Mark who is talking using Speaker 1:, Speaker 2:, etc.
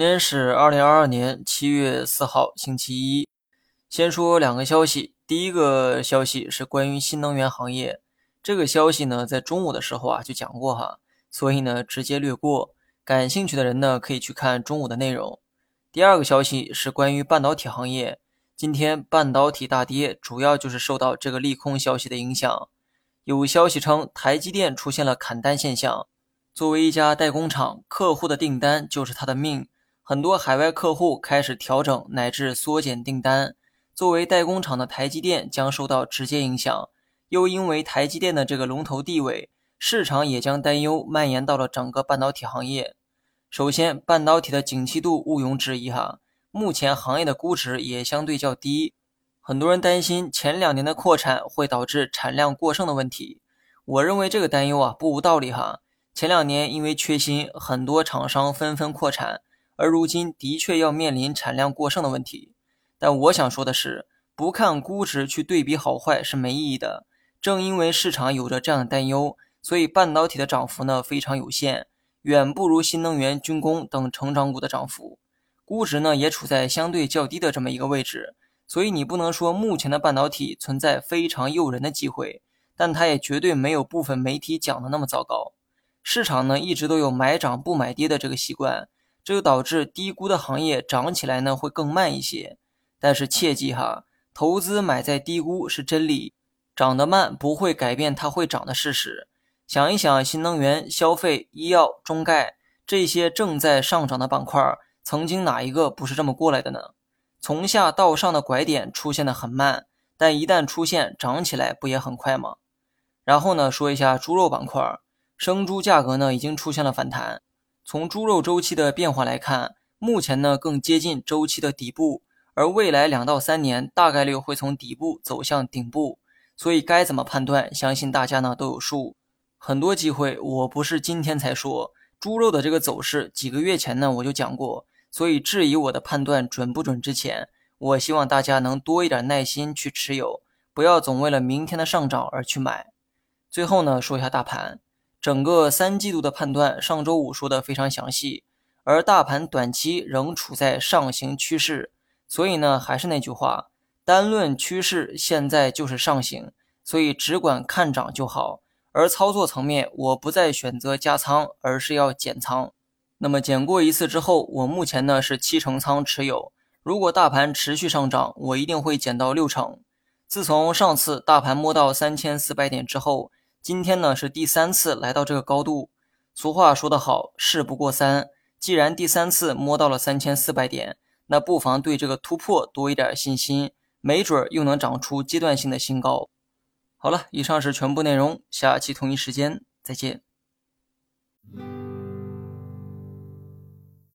Speaker 1: 今天是二零二二年七月四号，星期一。先说两个消息，第一个消息是关于新能源行业。这个消息呢，在中午的时候啊就讲过哈，所以呢直接略过。感兴趣的人呢，可以去看中午的内容。第二个消息是关于半导体行业。今天半导体大跌，主要就是受到这个利空消息的影响。有消息称，台积电出现了砍单现象。作为一家代工厂，客户的订单就是他的命。很多海外客户开始调整乃至缩减订单，作为代工厂的台积电将受到直接影响。又因为台积电的这个龙头地位，市场也将担忧蔓延到了整个半导体行业。首先，半导体的景气度毋庸置疑哈，目前行业的估值也相对较低。很多人担心前两年的扩产会导致产量过剩的问题，我认为这个担忧啊不无道理哈。前两年因为缺芯，很多厂商纷纷扩产，而如今的确要面临产量过剩的问题。但我想说的是，不看估值去对比好坏是没意义的。正因为市场有着这样的担忧，所以半导体的涨幅呢非常有限，远不如新能源、军工等成长股的涨幅。估值呢也处在相对较低的这么一个位置。所以你不能说目前的半导体存在非常诱人的机会，但它也绝对没有部分媒体讲的那么糟糕。市场呢一直都有买涨不买跌的这个习惯，这就导致低估的行业涨起来呢会更慢一些。但是切记哈，投资买在低估是真理，涨得慢不会改变它会涨的事实。想一想，新能源、消费、医药、中概这些正在上涨的板块，曾经哪一个不是这么过来的呢？从下到上的拐点出现的很慢，但一旦出现，涨起来不也很快吗？然后呢，说一下猪肉板块，生猪价格呢已经出现了反弹。从猪肉周期的变化来看，目前呢更接近周期的底部，而未来两到三年大概率会从底部走向顶部。所以该怎么判断，相信大家呢都有数。很多机会我不是今天才说，猪肉的这个走势，几个月前呢我就讲过。所以质疑我的判断准不准之前，我希望大家能多一点耐心去持有，不要总为了明天的上涨而去买。最后呢，说一下大盘，整个三季度的判断，上周五说的非常详细，而大盘短期仍处在上行趋势，所以呢，还是那句话，单论趋势，现在就是上行，所以只管看涨就好。而操作层面，我不再选择加仓，而是要减仓。那么减过一次之后，我目前呢是七成仓持有。如果大盘持续上涨，我一定会减到六成。自从上次大盘摸到三千四百点之后，今天呢是第三次来到这个高度。俗话说得好，事不过三。既然第三次摸到了三千四百点，那不妨对这个突破多一点信心，没准又能涨出阶段性的新高。好了，以上是全部内容，下期同一时间再见。